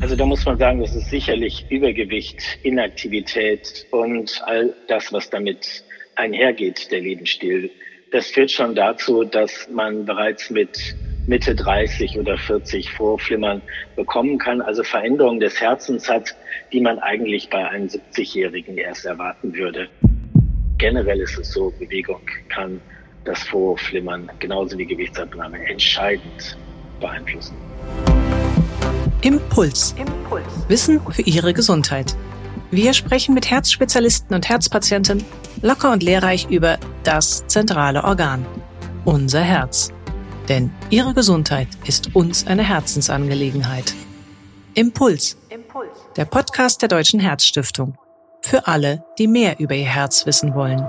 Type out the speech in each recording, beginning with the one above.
Also da muss man sagen, das ist sicherlich Übergewicht, Inaktivität und all das, was damit einhergeht, der Lebensstil. Das führt schon dazu, dass man bereits mit Mitte 30 oder 40 Vorflimmern bekommen kann, also Veränderungen des Herzens hat, die man eigentlich bei einem 70-Jährigen erst erwarten würde. Generell ist es so, Bewegung kann das Vorflimmern genauso wie Gewichtsabnahme entscheidend beeinflussen. Impuls. Impuls. Wissen für Ihre Gesundheit. Wir sprechen mit Herzspezialisten und Herzpatienten locker und lehrreich über das zentrale Organ, unser Herz. Denn Ihre Gesundheit ist uns eine Herzensangelegenheit. Impuls. Impuls. Der Podcast der Deutschen Herzstiftung. Für alle, die mehr über ihr Herz wissen wollen.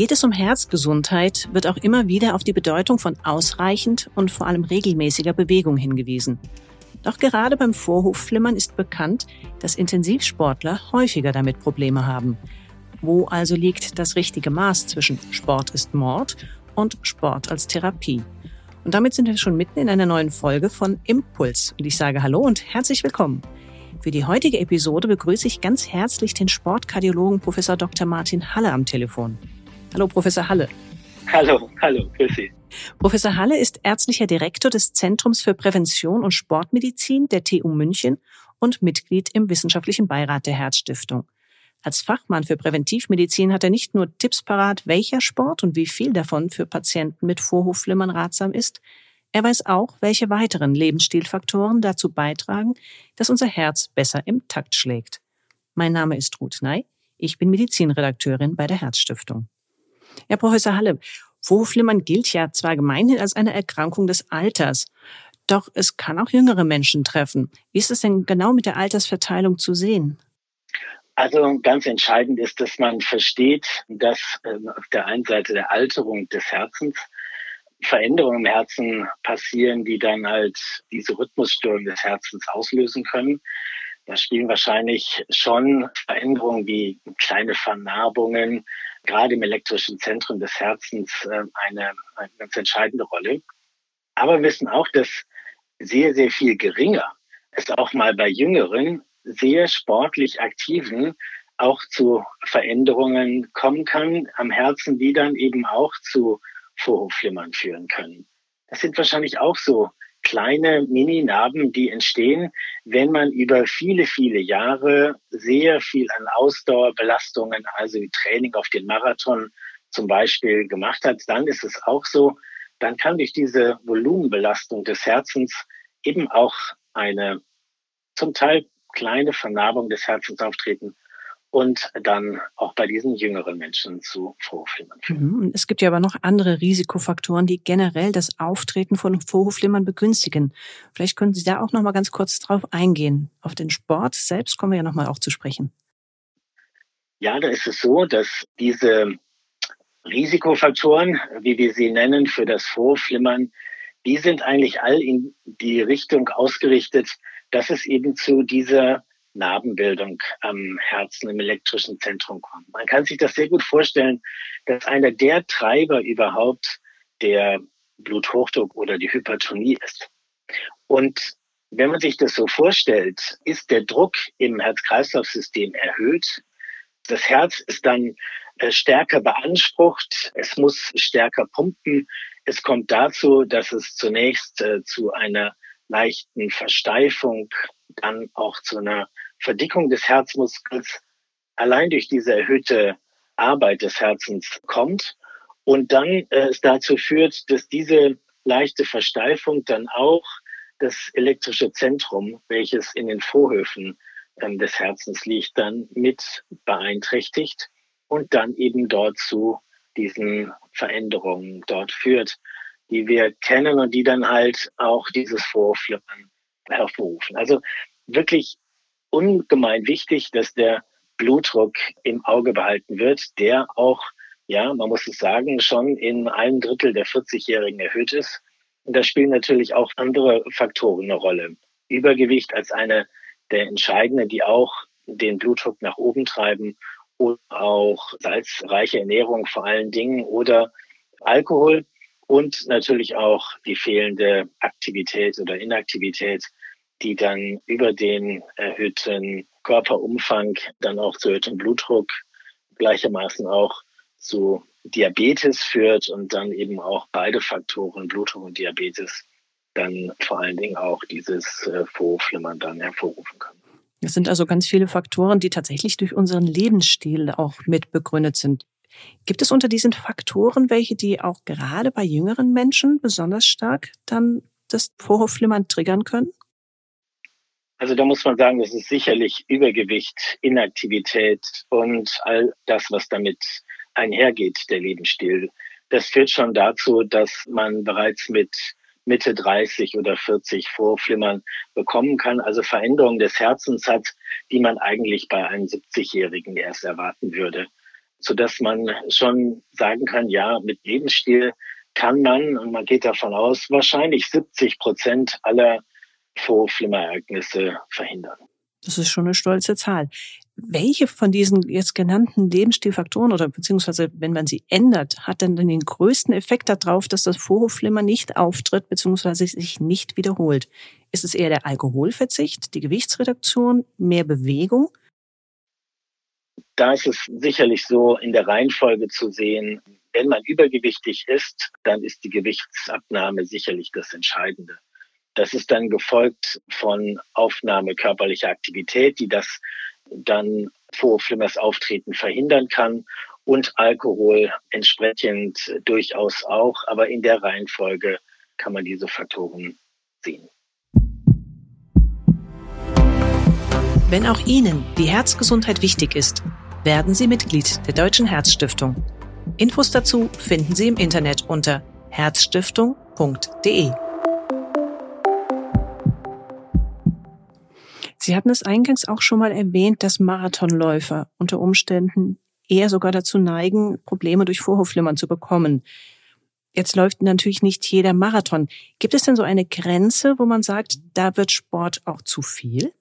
Geht es um Herzgesundheit, wird auch immer wieder auf die Bedeutung von ausreichend und vor allem regelmäßiger Bewegung hingewiesen. Doch gerade beim Vorhofflimmern ist bekannt, dass Intensivsportler häufiger damit Probleme haben. Wo also liegt das richtige Maß zwischen Sport ist Mord und Sport als Therapie? Und damit sind wir schon mitten in einer neuen Folge von Impuls. Und ich sage Hallo und herzlich willkommen. Für die heutige Episode begrüße ich ganz herzlich den Sportkardiologen Professor Dr. Martin Halle am Telefon. Hallo, Professor Halle. Hallo, hallo, grüß Sie. Professor Halle ist ärztlicher Direktor des Zentrums für Prävention und Sportmedizin der TU München und Mitglied im wissenschaftlichen Beirat der Herzstiftung. Als Fachmann für Präventivmedizin hat er nicht nur Tipps parat, welcher Sport und wie viel davon für Patienten mit Vorhofflimmern ratsam ist, er weiß auch, welche weiteren Lebensstilfaktoren dazu beitragen, dass unser Herz besser im Takt schlägt. Mein Name ist Ruth Ney, ich bin Medizinredakteurin bei der Herzstiftung. Herr Professor Halle, Vorhofflimmern gilt ja zwar gemeinhin als eine Erkrankung des Alters, doch es kann auch jüngere Menschen treffen. Wie ist es denn genau mit der Altersverteilung zu sehen? Also ganz entscheidend ist, dass man versteht, dass äh, auf der einen Seite der Alterung des Herzens Veränderungen im Herzen passieren, die dann halt diese Rhythmusstörung des Herzens auslösen können. Da spielen wahrscheinlich schon Veränderungen wie kleine Vernarbungen, gerade im elektrischen Zentrum des Herzens äh, eine, eine ganz entscheidende Rolle. Aber wir wissen auch, dass sehr, sehr viel geringer es auch mal bei Jüngeren, sehr sportlich Aktiven auch zu Veränderungen kommen kann am Herzen, die dann eben auch zu Vorhofflimmern führen können. Das sind wahrscheinlich auch so kleine Mini-Narben, die entstehen, wenn man über viele, viele Jahre sehr viel an Ausdauerbelastungen, also Training auf den Marathon zum Beispiel gemacht hat, dann ist es auch so, dann kann durch diese Volumenbelastung des Herzens eben auch eine zum Teil kleine Vernarbung des Herzens auftreten, und dann auch bei diesen jüngeren Menschen zu Vorhofflimmern führen. Mhm. Es gibt ja aber noch andere Risikofaktoren, die generell das Auftreten von Vorhofflimmern begünstigen. Vielleicht können Sie da auch noch mal ganz kurz drauf eingehen. Auf den Sport selbst kommen wir ja noch mal auch zu sprechen. Ja, da ist es so, dass diese Risikofaktoren, wie wir sie nennen, für das Vorhofflimmern, die sind eigentlich all in die Richtung ausgerichtet, dass es eben zu dieser Narbenbildung am Herzen im elektrischen Zentrum kommt. Man kann sich das sehr gut vorstellen, dass einer der Treiber überhaupt der Bluthochdruck oder die Hypertonie ist. Und wenn man sich das so vorstellt, ist der Druck im Herz-Kreislauf-System erhöht. Das Herz ist dann äh, stärker beansprucht. Es muss stärker pumpen. Es kommt dazu, dass es zunächst äh, zu einer leichten Versteifung, dann auch zu einer Verdickung des Herzmuskels allein durch diese erhöhte Arbeit des Herzens kommt und dann äh, es dazu führt, dass diese leichte Versteifung dann auch das elektrische Zentrum, welches in den Vorhöfen ähm, des Herzens liegt, dann mit beeinträchtigt und dann eben dort zu diesen Veränderungen dort führt, die wir kennen und die dann halt auch dieses Vorflimmern hervorrufen. Also wirklich ungemein wichtig, dass der Blutdruck im Auge behalten wird, der auch, ja, man muss es sagen, schon in einem Drittel der 40-Jährigen erhöht ist. Und da spielen natürlich auch andere Faktoren eine Rolle. Übergewicht als eine der entscheidenden, die auch den Blutdruck nach oben treiben oder auch salzreiche Ernährung vor allen Dingen oder Alkohol. und natürlich auch die fehlende Aktivität oder Inaktivität, die dann über den erhöhten Körperumfang dann auch zu erhöhtem Blutdruck gleichermaßen auch zu Diabetes führt und dann eben auch beide Faktoren, Blutdruck und Diabetes, dann vor allen Dingen auch dieses äh, Vorhofflimmern dann hervorrufen kann. Es sind also ganz viele Faktoren, die tatsächlich durch unseren Lebensstil auch mit begründet sind. Gibt es unter diesen Faktoren welche, die auch gerade bei jüngeren Menschen besonders stark dann das Vorhofflimmern triggern können? Also da muss man sagen, das ist sicherlich Übergewicht, Inaktivität und all das, was damit einhergeht, der Lebensstil. Das führt schon dazu, dass man bereits mit Mitte 30 oder 40 Vorflimmern bekommen kann. Also Veränderungen des Herzens hat, die man eigentlich bei einem 70-Jährigen erst erwarten würde. Sodass man schon sagen kann, ja, mit Lebensstil kann man, und man geht davon aus, wahrscheinlich 70 Prozent aller Vorflimmerereignisse verhindern. Das ist schon eine stolze Zahl. Welche von diesen jetzt genannten Lebensstilfaktoren oder beziehungsweise wenn man sie ändert, hat denn den größten Effekt darauf, dass das Vorhofflimmer nicht auftritt beziehungsweise sich nicht wiederholt? Ist es eher der Alkoholverzicht, die Gewichtsreduktion, mehr Bewegung? Da ist es sicherlich so in der Reihenfolge zu sehen, wenn man übergewichtig ist, dann ist die Gewichtsabnahme sicherlich das Entscheidende. Das ist dann gefolgt von Aufnahme körperlicher Aktivität, die das dann Vorflimmers Auftreten verhindern kann und Alkohol entsprechend durchaus auch. Aber in der Reihenfolge kann man diese Faktoren sehen. Wenn auch Ihnen die Herzgesundheit wichtig ist, werden Sie Mitglied der Deutschen Herzstiftung. Infos dazu finden Sie im Internet unter herzstiftung.de. Sie hatten es eingangs auch schon mal erwähnt, dass Marathonläufer unter Umständen eher sogar dazu neigen, Probleme durch Vorhofflimmern zu bekommen. Jetzt läuft natürlich nicht jeder Marathon. Gibt es denn so eine Grenze, wo man sagt, da wird Sport auch zu viel?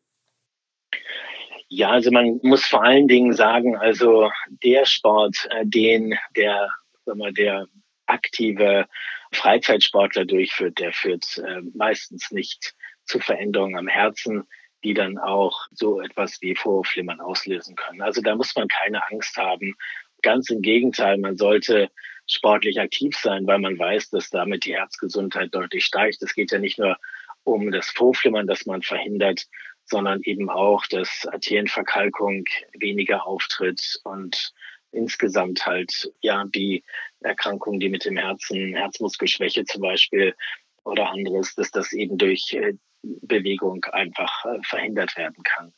Ja, also man muss vor allen Dingen sagen, also der Sport, äh, den der, sagen wir, der aktive Freizeitsportler durchführt, der führt äh, meistens nicht zu Veränderungen am Herzen die dann auch so etwas wie Vorflimmern auslösen können. Also da muss man keine Angst haben. Ganz im Gegenteil, man sollte sportlich aktiv sein, weil man weiß, dass damit die Herzgesundheit deutlich steigt. Es geht ja nicht nur um das Vorflimmern, das man verhindert, sondern eben auch, dass Arterienverkalkung weniger auftritt und insgesamt halt ja die Erkrankungen, die mit dem Herzen, Herzmuskelschwäche zum Beispiel oder anderes, dass das eben durch äh, Bewegung einfach äh, verhindert werden kann.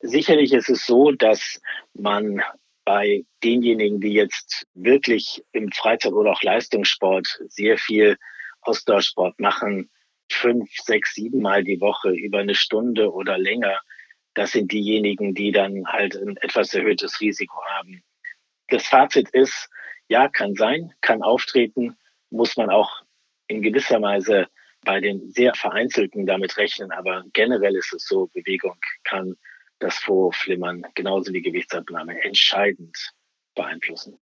Sicherlich ist es so, dass man bei denjenigen, die jetzt wirklich im Freizeit- oder auch Leistungssport sehr viel Ausdauersport machen, fünf, sechs, sieben Mal die Woche über eine Stunde oder länger, das sind diejenigen, die dann halt ein etwas erhöhtes Risiko haben. Das Fazit ist, ja, kann sein, kann auftreten, muss man auch in gewisser Weise bei den sehr vereinzelten damit rechnen, aber generell ist es so, Bewegung kann das Vorflimmern genauso wie Gewichtsabnahme entscheidend beeinflussen.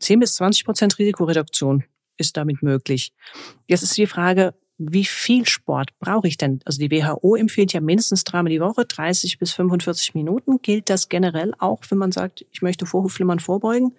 10 bis 20 Prozent Risikoreduktion ist damit möglich. Jetzt ist die Frage, wie viel Sport brauche ich denn? Also die WHO empfiehlt ja mindestens dreimal die Woche, 30 bis 45 Minuten. Gilt das generell auch, wenn man sagt, ich möchte Vorhofflimmern vorbeugen?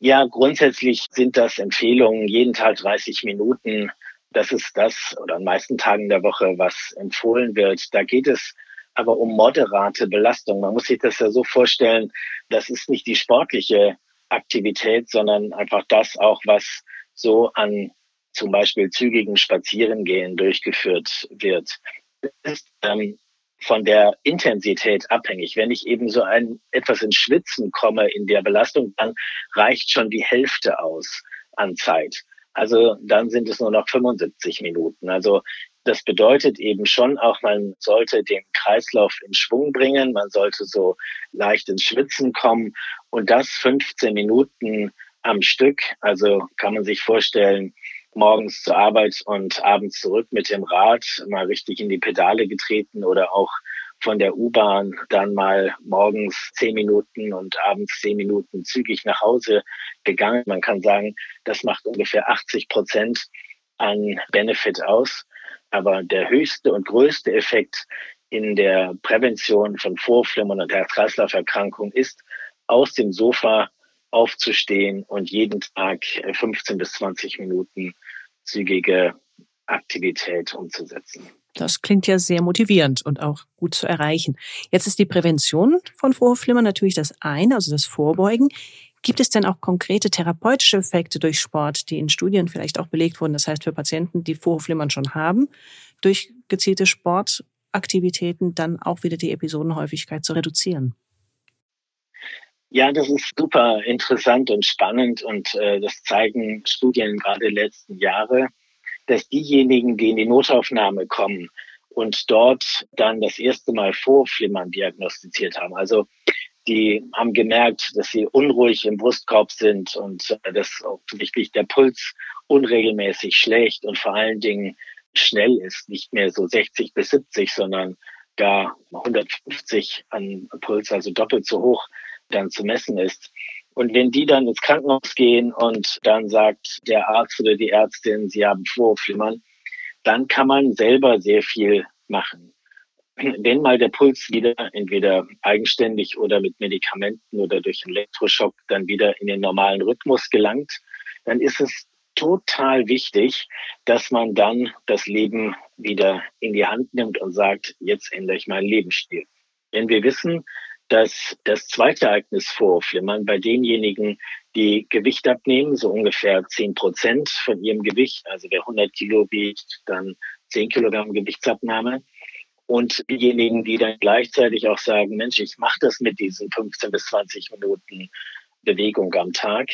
Ja, grundsätzlich sind das Empfehlungen, jeden Tag 30 Minuten das ist das oder an meisten Tagen der Woche, was empfohlen wird. Da geht es aber um moderate Belastung. Man muss sich das ja so vorstellen, das ist nicht die sportliche Aktivität, sondern einfach das auch, was so an zum Beispiel zügigen Spazierengehen durchgeführt wird. Das ist ähm, von der Intensität abhängig. Wenn ich eben so ein etwas ins Schwitzen komme in der Belastung, dann reicht schon die Hälfte aus an Zeit. Also dann sind es nur noch 75 Minuten. Also das bedeutet eben schon auch, man sollte den Kreislauf in Schwung bringen, man sollte so leicht ins Schwitzen kommen und das 15 Minuten am Stück. Also kann man sich vorstellen, morgens zur Arbeit und abends zurück mit dem Rad, mal richtig in die Pedale getreten oder auch von der U-Bahn dann mal morgens zehn Minuten und abends zehn Minuten zügig nach Hause gegangen. Man kann sagen, das macht ungefähr 80 Prozent an Benefit aus. Aber der höchste und größte Effekt in der Prävention von Vorflimmern und Herz-Kreislauf-Erkrankungen ist, aus dem Sofa aufzustehen und jeden Tag 15 bis 20 Minuten zügige Aktivität umzusetzen. Das klingt ja sehr motivierend und auch gut zu erreichen. Jetzt ist die Prävention von Vorhofflimmern natürlich das eine, also das Vorbeugen. Gibt es denn auch konkrete therapeutische Effekte durch Sport, die in Studien vielleicht auch belegt wurden? Das heißt, für Patienten, die Vorhofflimmern schon haben, durch gezielte Sportaktivitäten dann auch wieder die Episodenhäufigkeit zu reduzieren? Ja, das ist super interessant und spannend und äh, das zeigen Studien gerade der letzten Jahre dass diejenigen, die in die Notaufnahme kommen und dort dann das erste Mal Vorflimmern diagnostiziert haben, also die haben gemerkt, dass sie unruhig im Brustkorb sind und äh, dass offensichtlich der Puls unregelmäßig schlägt und vor allen Dingen schnell ist, nicht mehr so 60 bis 70, sondern gar 150 an Puls, also doppelt so hoch dann zu messen ist. Und wenn die dann ins Krankenhaus gehen und dann sagt der Arzt oder die Ärztin, sie haben Vorflimmern, dann kann man selber sehr viel machen. Wenn mal der Puls wieder entweder eigenständig oder mit Medikamenten oder durch Elektroschock dann wieder in den normalen Rhythmus gelangt, dann ist es total wichtig, dass man dann das Leben wieder in die Hand nimmt und sagt, jetzt ändere ich meinen Lebensstil. Wenn wir wissen, dass das zweite Ereignis vorflimmern bei denjenigen, die Gewicht abnehmen, so ungefähr 10 Prozent von ihrem Gewicht. Also wer 100 Kilo wiegt, dann 10 Kilogramm Gewichtsabnahme. Und diejenigen, die dann gleichzeitig auch sagen, Mensch, ich mache das mit diesen 15 bis 20 Minuten Bewegung am Tag,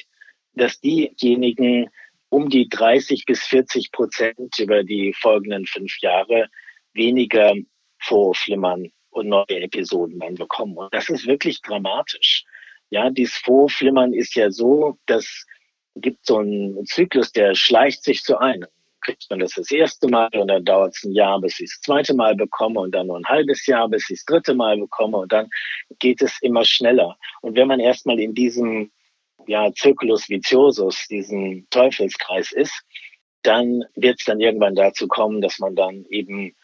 dass diejenigen um die 30 bis 40 Prozent über die folgenden fünf Jahre weniger vorflimmern und neue Episoden dann bekommen. Und das ist wirklich dramatisch. Ja, dieses Vorflimmern ist ja so, das gibt so einen Zyklus, der schleicht sich zu einem. Kriegt man das das erste Mal und dann dauert es ein Jahr, bis ich das zweite Mal bekomme und dann nur ein halbes Jahr, bis ich das dritte Mal bekomme und dann geht es immer schneller. Und wenn man erstmal in diesem ja, Circulus viciosus, diesem Teufelskreis ist, dann wird es dann irgendwann dazu kommen, dass man dann eben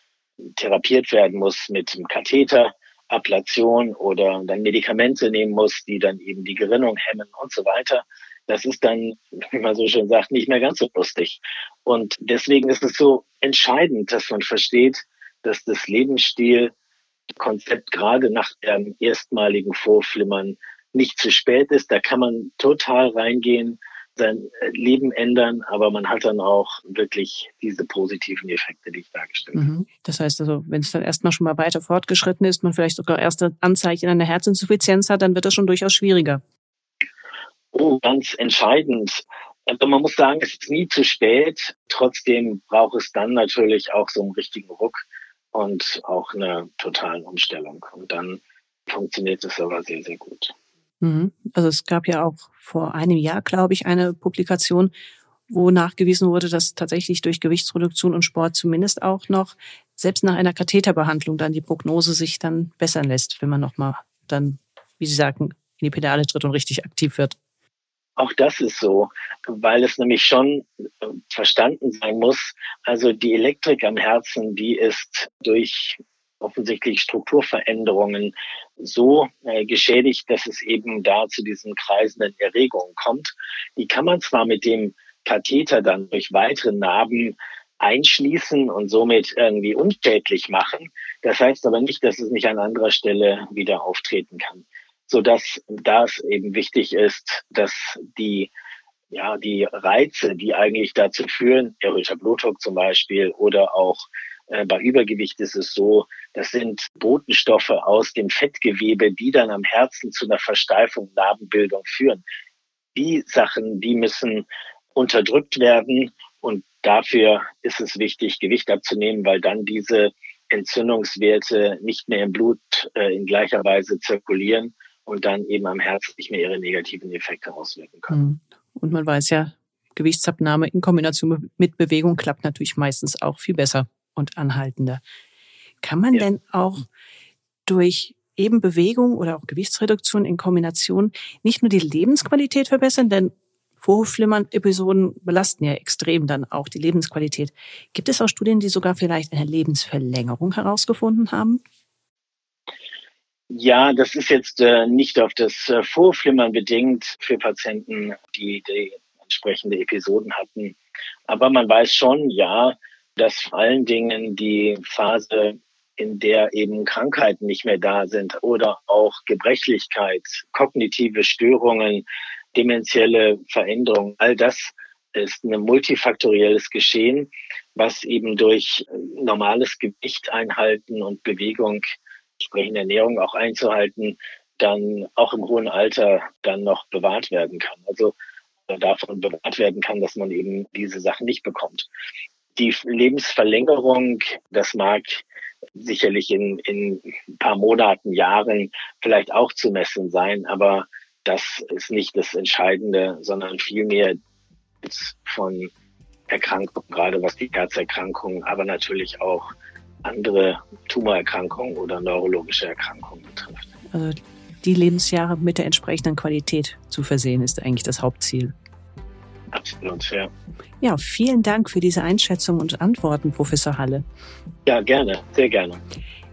therapiert werden muss mit einem Katheter, Ablation oder dann Medikamente nehmen muss, die dann eben die Gerinnung hemmen und so weiter. Das ist dann, wie man so schön sagt, nicht mehr ganz so lustig. Und deswegen ist es so entscheidend, dass man versteht, dass das Lebensstil-Konzept gerade nach dem erstmaligen Vorflimmern nicht zu spät ist. Da kann man total reingehen sein Leben ändern, aber man hat dann auch wirklich diese positiven Effekte, die ich dargestellt habe. Mhm. Das heißt also, wenn es dann erstmal schon mal weiter fortgeschritten ist, man vielleicht sogar erste Anzeichen einer Herzinsuffizienz hat, dann wird das schon durchaus schwieriger. Oh, ganz entscheidend. Aber man muss sagen, es ist nie zu spät. Trotzdem braucht es dann natürlich auch so einen richtigen Ruck und auch eine totale Umstellung. Und dann funktioniert es aber sehr, sehr gut. Mhm. Also es gab ja auch vor einem Jahr, glaube ich, eine Publikation, wo nachgewiesen wurde, dass tatsächlich durch Gewichtsreduktion und Sport zumindest auch noch selbst nach einer Katheterbehandlung dann die Prognose sich dann bessern lässt, wenn man nochmal dann, wie Sie sagten, in die Pedale tritt und richtig aktiv wird. Auch das ist so, weil es nämlich schon äh, verstanden sein muss. Also die Elektrik am Herzen, die ist durch offensichtlich Strukturveränderungen so äh, geschädigt, dass es eben da zu diesen kreisenden Erregungen kommt. Die kann man zwar mit dem Katheter dann durch weitere Narben einschließen und somit irgendwie unschädlich machen. Das heißt aber nicht, dass es nicht an anderer Stelle wieder auftreten kann. So dass das eben wichtig ist, dass die ja, die Reize, die eigentlich dazu führen, erhöhter Blutdruck zum Beispiel oder auch bei Übergewicht ist es so, das sind Botenstoffe aus dem Fettgewebe, die dann am Herzen zu einer Versteifung, Narbenbildung führen. Die Sachen, die müssen unterdrückt werden und dafür ist es wichtig, Gewicht abzunehmen, weil dann diese Entzündungswerte nicht mehr im Blut äh, in gleicher Weise zirkulieren und dann eben am Herzen nicht mehr ihre negativen Effekte auswirken können. Mhm. Und man weiß ja, Gewichtsabnahme in Kombination mit Bewegung klappt natürlich meistens auch viel besser und anhaltender. Kann man ja. denn auch durch eben Bewegung oder auch Gewichtsreduktion in Kombination nicht nur die Lebensqualität verbessern, denn Vorhofflimmern-Episoden belasten ja extrem dann auch die Lebensqualität. Gibt es auch Studien, die sogar vielleicht eine Lebensverlängerung herausgefunden haben? Ja, das ist jetzt äh, nicht auf das äh, Vorflimmern bedingt für Patienten, die, die entsprechende Episoden hatten. Aber man weiß schon, ja, dass vor allen Dingen die Phase, in der eben Krankheiten nicht mehr da sind oder auch Gebrechlichkeit, kognitive Störungen, dementielle Veränderungen, all das ist ein multifaktorielles Geschehen, was eben durch normales Gewicht einhalten und Bewegung, entsprechende Ernährung auch einzuhalten, dann auch im hohen Alter dann noch bewahrt werden kann. Also davon bewahrt werden kann, dass man eben diese Sachen nicht bekommt. Die Lebensverlängerung, das mag sicherlich in, in ein paar Monaten, Jahren vielleicht auch zu messen sein, aber das ist nicht das Entscheidende, sondern vielmehr von Erkrankungen, gerade was die Herzerkrankungen, aber natürlich auch andere Tumorerkrankungen oder neurologische Erkrankungen betrifft. Also die Lebensjahre mit der entsprechenden Qualität zu versehen, ist eigentlich das Hauptziel. Absolut, ja. Ja, vielen Dank für diese Einschätzung und Antworten, Professor Halle. Ja, gerne, sehr gerne.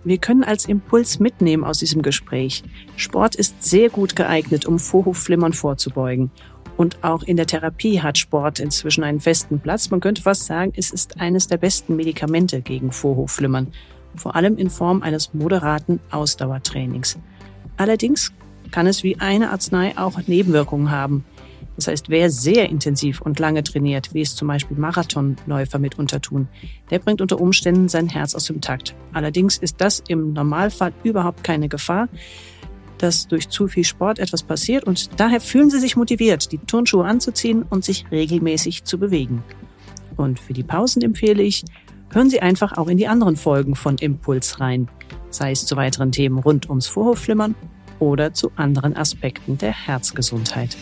Wir können als Impuls mitnehmen aus diesem Gespräch. Sport ist sehr gut geeignet, um Vorhofflimmern vorzubeugen. Und auch in der Therapie hat Sport inzwischen einen festen Platz. Man könnte fast sagen, es ist eines der besten Medikamente gegen Vorhofflimmern. Vor allem in Form eines moderaten Ausdauertrainings. Allerdings kann es wie eine Arznei auch Nebenwirkungen haben. Das heißt, wer sehr intensiv und lange trainiert, wie es zum Beispiel Marathonläufer mitunter tun, der bringt unter Umständen sein Herz aus dem Takt. Allerdings ist das im Normalfall überhaupt keine Gefahr, dass durch zu viel Sport etwas passiert und daher fühlen Sie sich motiviert, die Turnschuhe anzuziehen und sich regelmäßig zu bewegen. Und für die Pausen empfehle ich, hören Sie einfach auch in die anderen Folgen von Impuls rein, sei es zu weiteren Themen rund ums Vorhofflimmern oder zu anderen Aspekten der Herzgesundheit.